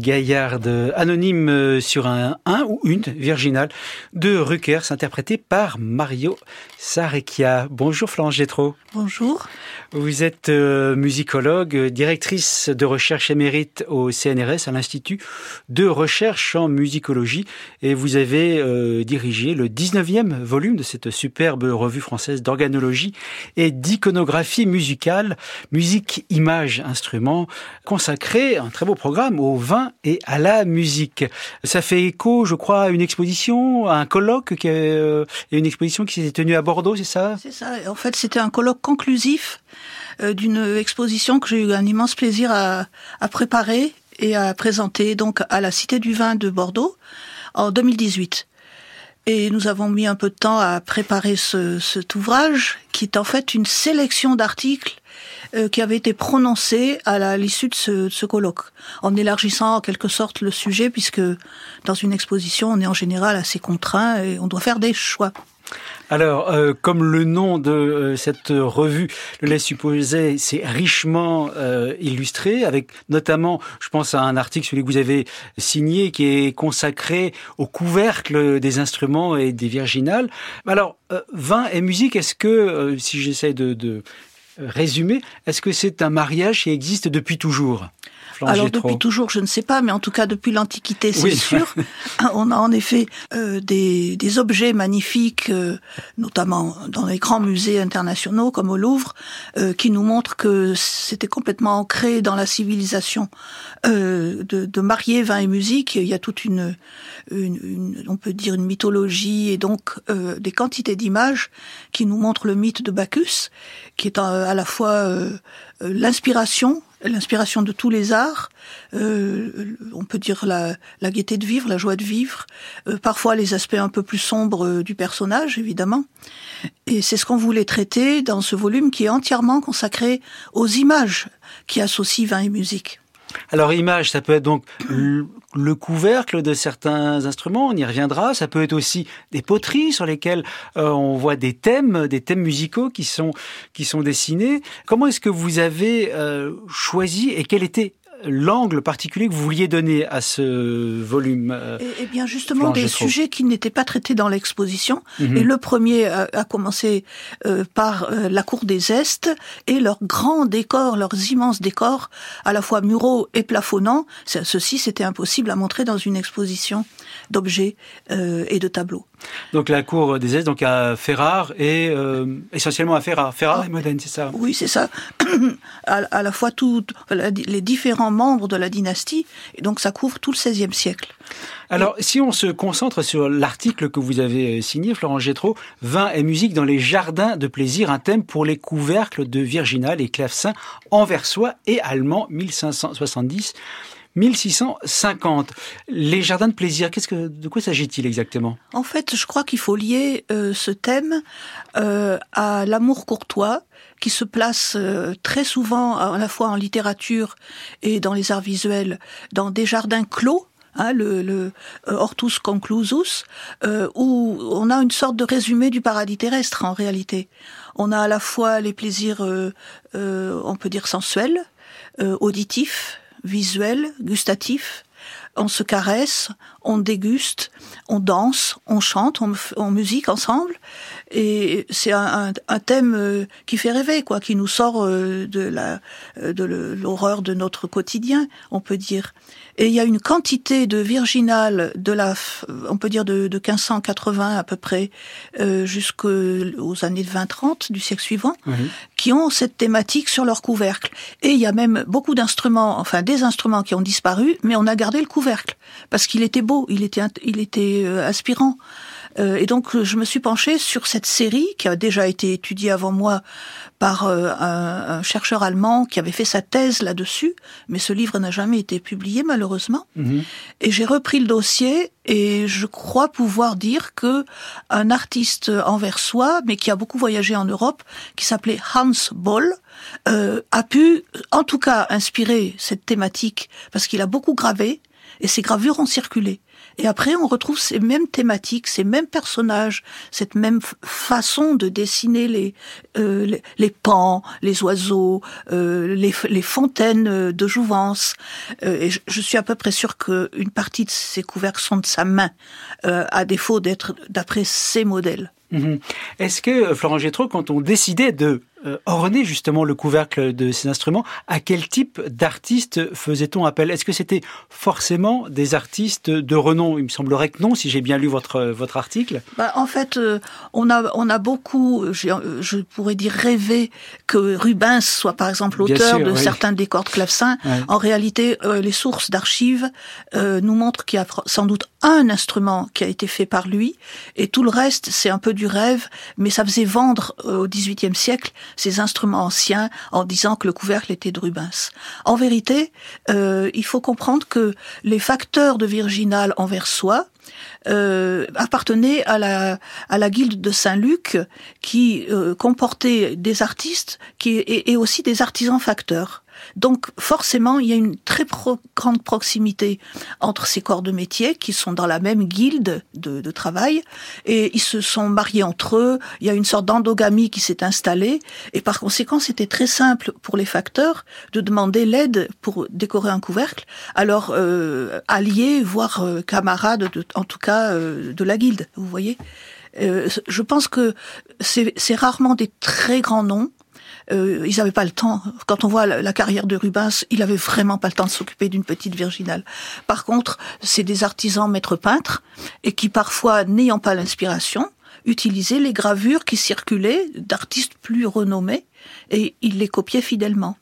gaillarde anonyme euh, sur un un ou une virginale de Ruckers, interprétée par Mario Sarecchia. Bonjour Florence Gétro. Bonjour. Vous êtes euh, musicologue, directrice de recherche émérite au CNRS, à l'Institut de recherche en musicologie, et vous avez euh, dirigé le 19e volume de cette superbe revue française d'organologie et d'iconographie musicale, musique, image, instruments, consacré un très beau programme au vin et à la musique. Ça fait écho, je crois, à une exposition, à un colloque, qui euh, une exposition qui s'était tenue à Bordeaux, c'est ça? C'est ça. En fait, c'était un colloque conclusif euh, d'une exposition que j'ai eu un immense plaisir à, à, préparer et à présenter donc à la Cité du Vin de Bordeaux en 2018. Et nous avons mis un peu de temps à préparer ce, cet ouvrage, qui est en fait une sélection d'articles euh, qui avaient été prononcés à l'issue de ce, colloque, en élargissant en quelque sorte le sujet, puisque dans une exposition, on est en général assez contraint et on doit faire des choix. Alors, euh, comme le nom de euh, cette revue le laisse supposer, c'est richement illustré, avec notamment, je pense à un article, celui que vous avez signé, qui est consacré au couvercle des instruments et des virginales. Alors, vin et musique, est-ce que, si j'essaie de résumer, est-ce que c'est un mariage qui existe depuis toujours? Alors depuis toujours, je ne sais pas, mais en tout cas depuis l'Antiquité, c'est oui. sûr. On a en effet euh, des, des, objets magnifiques, euh, notamment dans les grands musées internationaux comme au Louvre, euh, qui nous montrent que c'était complètement ancré dans la civilisation euh, de, de, marier vin et musique. Il y a toute une, une, une on peut dire une mythologie et donc euh, des quantités d'images qui nous montrent le mythe de Bacchus, qui est à, à la fois l'inspiration l'inspiration de tous les arts, euh, on peut dire la, la, gaieté de vivre, la joie de vivre, euh, parfois les aspects un peu plus sombres euh, du personnage, évidemment. Et c'est ce qu'on voulait traiter dans ce volume qui est entièrement consacré aux images qui associent vin et musique. Alors image, ça peut être donc le couvercle de certains instruments, on y reviendra. Ça peut être aussi des poteries sur lesquelles euh, on voit des thèmes, des thèmes musicaux qui sont qui sont dessinés. Comment est-ce que vous avez euh, choisi et quel était l'angle particulier que vous vouliez donner à ce volume Eh bien, justement, des sujets qui n'étaient pas traités dans l'exposition. -hmm. Et le premier a, a commencé euh, par euh, la cour des Estes et leurs grands décors, leurs immenses décors, à la fois muraux et plafonnants. Ceci, c'était impossible à montrer dans une exposition d'objets euh, et de tableaux. Donc la cour des Estes, donc à Ferrare et euh, essentiellement à Ferrare, Ferrare et Modène, c'est ça? Oui, c'est ça. à, à, la fois tout, les différents membres de la dynastie, et donc ça couvre tout le XVIe siècle. Alors, et... si on se concentre sur l'article que vous avez signé, Florent Gétro, Vin et musique dans les jardins de plaisir, un thème pour les couvercles de Virginal et clavecin anversois et allemand 1570. 1650. Les jardins de plaisir, qu'est-ce que, de quoi s'agit-il exactement? En fait, je crois qu'il faut lier euh, ce thème euh, à l'amour courtois qui se place euh, très souvent à la fois en littérature et dans les arts visuels dans des jardins clos Hein, le, le euh, Hortus Conclusus, euh, où on a une sorte de résumé du paradis terrestre en réalité. On a à la fois les plaisirs, euh, euh, on peut dire sensuels, euh, auditifs, visuel, gustatif. On se caresse, on déguste, on danse, on chante, on, on musique ensemble. Et c'est un, un, un, thème qui fait rêver, quoi, qui nous sort de la de l'horreur de notre quotidien, on peut dire. Et il y a une quantité de virginales de la, on peut dire de, de 1580 à peu près, euh, jusqu'aux années 20-30 du siècle suivant, mmh. qui ont cette thématique sur leur couvercle. Et il y a même beaucoup d'instruments, enfin des instruments qui ont disparu, mais on a gardé le couvercle parce qu'il était beau, il était, il était euh, aspirant. Euh, et donc je me suis penchée sur cette série qui a déjà été étudiée avant moi par euh, un, un, chercheur allemand qui avait fait sa thèse là-dessus, mais ce livre n'a jamais été publié malheureusement. Mmh. Et j'ai repris le dossier et je crois pouvoir dire que un artiste anversois, mais qui a beaucoup voyagé en Europe, qui s'appelait Hans Boll, euh, a pu en tout cas inspirer cette thématique parce qu'il a beaucoup gravé et ces gravures ont circulé. Et après, on retrouve ces mêmes thématiques, ces mêmes personnages, cette même façon de dessiner les euh, les, pans, les oiseaux, euh, les, les, fontaines de jouvence. Euh, et je, suis à peu près sûre qu'une partie de ces couvercles sont de sa main, à défaut d'être d'après ces modèles. Mhm. Est-ce que, Florent Gétro, quand on décidait de euh, orner justement le couvercle de ces instruments, à quel type d'artistes faisait-on appel? Est-ce que c'était forcément des artistes de renom? Il me semblerait que non, si j'ai bien lu votre votre article. Bah, en fait, euh, on a on a beaucoup, je pourrais dire rêvé que Rubens soit par exemple l'auteur de certains décors de clavecin. En réalité, euh, les sources d'archives nous montrent qu'il y a sans doute un instrument qui a été fait par lui, et tout le reste c'est un peu du rêve, mais ça faisait vendre au XVIIIe siècle ces instruments anciens en disant que le couvercle était de Rubens. En vérité, euh, il faut comprendre que les facteurs de Virginal en Versoix euh, appartenaient à la, à la guilde de Saint-Luc qui euh, comportait des artistes qui, et aussi des artisans facteurs. Donc forcément, il y a une très grande proximité entre ces corps de métier qui sont dans la même guilde de, de travail et ils se sont mariés entre eux. Il y a une sorte d'endogamie qui s'est installée et par conséquent, c'était très simple pour les facteurs de demander l'aide pour décorer un couvercle Alors euh, alliés, voire euh, camarades, en tout cas euh, de la guilde. Vous voyez. Euh, je pense que c'est rarement des très grands noms euh, ils n'avaient pas le temps. Quand on voit la, carrière de Rubens, il avait vraiment pas le temps de s'occuper d'une petite virginale. Par contre, c'est des artisans maîtres peintres et qui parfois, n'ayant pas l'inspiration, utilisaient les gravures qui circulaient d'artistes plus renommés et ils les copiaient fidèlement.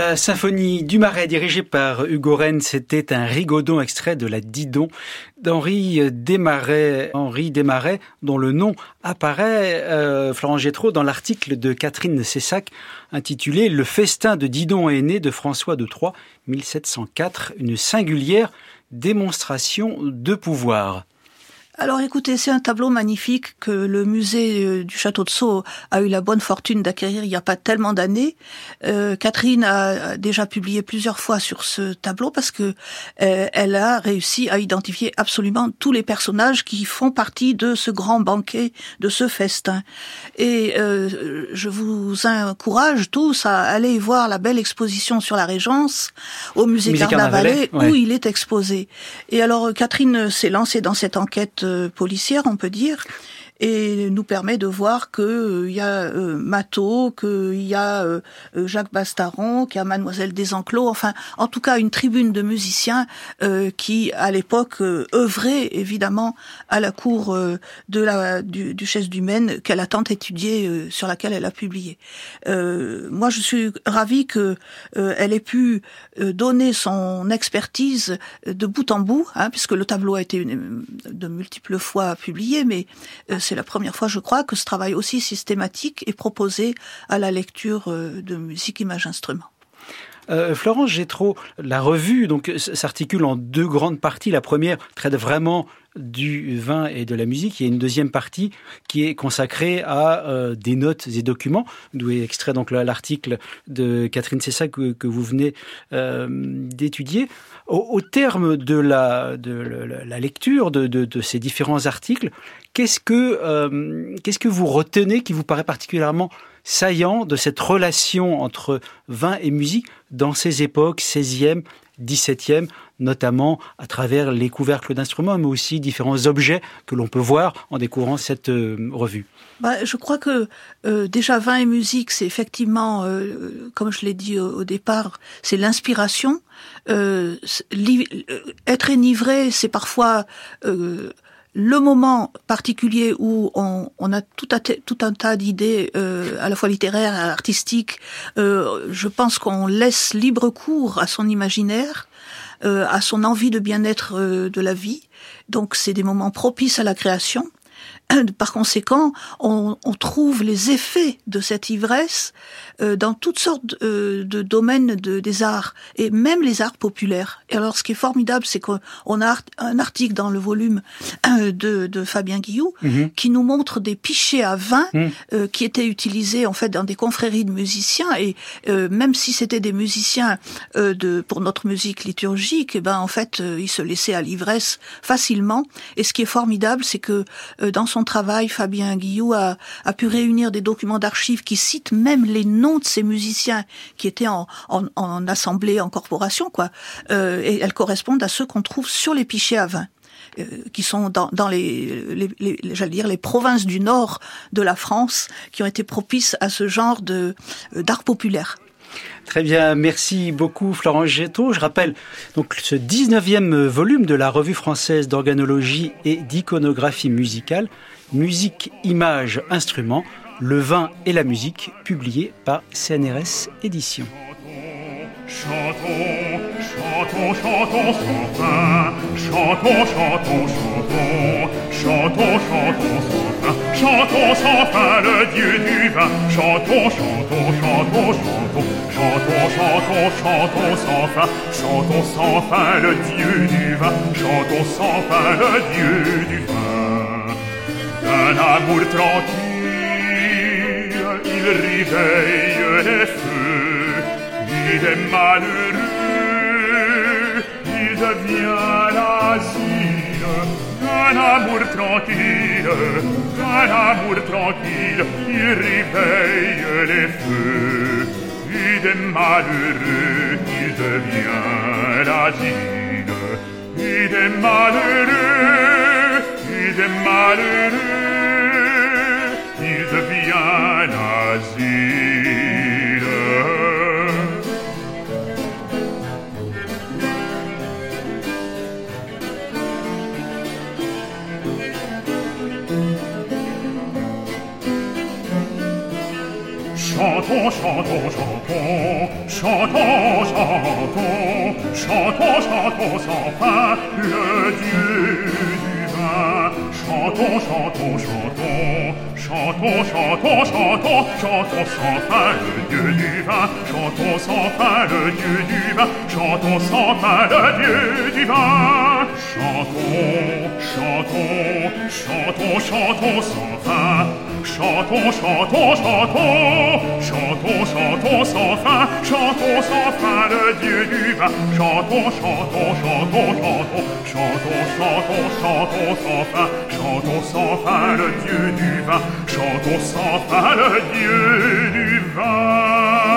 La symphonie du Marais dirigée par Hugo Rennes, c'était un rigodon extrait de la Didon d'Henri Desmarais, Henri Desmarais, dont le nom apparaît, euh, Florent dans l'article de Catherine Cessac intitulé Le festin de Didon aîné de François de Troyes, 1704, une singulière démonstration de pouvoir. Alors écoutez, c'est un tableau magnifique que le musée euh, du château de Sceaux a eu la bonne fortune d'acquérir il n'y a pas tellement d'années. Euh, Catherine a déjà publié plusieurs fois sur ce tableau parce que euh, elle a réussi à identifier absolument tous les personnages qui font partie de ce grand banquet, de ce festin. Et je vous encourage tous à aller voir la belle exposition sur la Régence au musée, Carnavalet, où il est exposé. Et alors Catherine s'est lancée dans cette enquête policière, on peut dire, et nous permet de voir que euh, il y a euh, Matot, qu'il y a euh, Jacques Bastaron, qu'il y a Mademoiselle Desenclos, enfin, en tout cas, une tribune de musiciens qui, à l'époque, œuvraient évidemment à la cour de la du, duchesse du Maine qu'elle a tant étudié, sur laquelle elle a publié. moi, je suis ravie que elle ait pu donner son expertise de bout en bout, hein, puisque le tableau a été de multiples fois publié, mais c'est la première fois, je crois, que ce travail aussi systématique est proposé à la lecture euh, de musique, image, instrument. Euh, Florence Gétro, la revue donc s'articule en deux grandes parties. La première traite vraiment du vin et de la musique. Il y a une deuxième partie qui est consacrée à euh, des notes et documents, d'où est extrait donc l'article de Catherine Cessa que, que vous venez euh, d'étudier. Au, terme de la, lecture de, ces différents articles, qu'est-ce que, euh, qu'est-ce que vous retenez qui vous paraît particulièrement saillant de cette relation entre vin et musique dans ces époques 16e, 17e, notamment à travers les couvercles d'instruments, mais aussi différents objets que l'on peut voir en découvrant cette euh, revue. Bah, je crois que euh, déjà vin et musique, c'est effectivement, euh, comme je l'ai dit au, départ, c'est l'inspiration. être enivré, c'est parfois le moment particulier où on, a tout, tout, un tas d'idées, euh, à la fois littéraires artistiques, euh, je pense qu'on laisse libre cours à son imaginaire, euh, à son envie de bien-être euh, de la vie. Donc c'est des moments propices à la création. Par conséquent, on, on, trouve les effets de cette ivresse euh, dans toutes sortes euh, de domaines de, des arts, et même les arts populaires. Et alors, ce qui est formidable, c'est qu'on a un article dans le volume euh, de, de Fabien Guillou mhm. qui nous montre des pichets à vin mhm. qui étaient utilisés en fait dans des confréries de musiciens, et même si c'était des musiciens de pour notre musique liturgique, et eh ben en fait, ils se laissaient à l'ivresse facilement. Et ce qui est formidable, c'est que dans son travail, Fabien Guillou a, pu réunir des documents d'archives qui citent même les noms de ces musiciens qui étaient en, assemblée, en corporation, quoi, euh, et elles correspondent à ceux qu'on trouve sur les pichets à vin. Euh, qui sont dans, dans les, les, j'allais dire les provinces du nord de la France qui ont été propices à ce genre de euh, d'art populaire. Très bien, merci beaucoup Florence Getto. Je rappelle donc ce 19e volume de la revue française d'organologie et d'iconographie musicale, musique, images, instruments, le vin et la musique, publié par CNRS Éditions. Chantons sans fin le Dieu du vin. Chantons, chantons, chantons, chantons. Chantons, chantons, chantons sans fin. Chantons sans fin le Dieu du vin. Chantons sans fin le Dieu du vin. Un amour tranquille il réveille les feux, il est malheureux, il devient l'asile, un amour tranquille, un amour tranquille, il réveille les feux, il est malheureux, il devient l'asile, il est malheureux, il est malheureux, chantons, chantons, chantons, chantons, chantons, chantons, chantons sans fin, le Dieu du vin. Chantons, chantons, chantons, chantons, chantons, chantons, chantons sans fin, le Dieu du vin. Chantons sans fin, le Dieu du vin. Chantons sans fin, le Dieu du vin. Chantons, chantons, chantons, chantons sans fin. Chantons, chantons, chantons, chantons, chantons sans fin. Chantons sans fin le Dieu du vin. Chantons, chantons, chantons, chantons, chantons, chantons, chantons sans fin. Chantons sans fin le Dieu du vin. Chantons sans fin le Dieu du vin.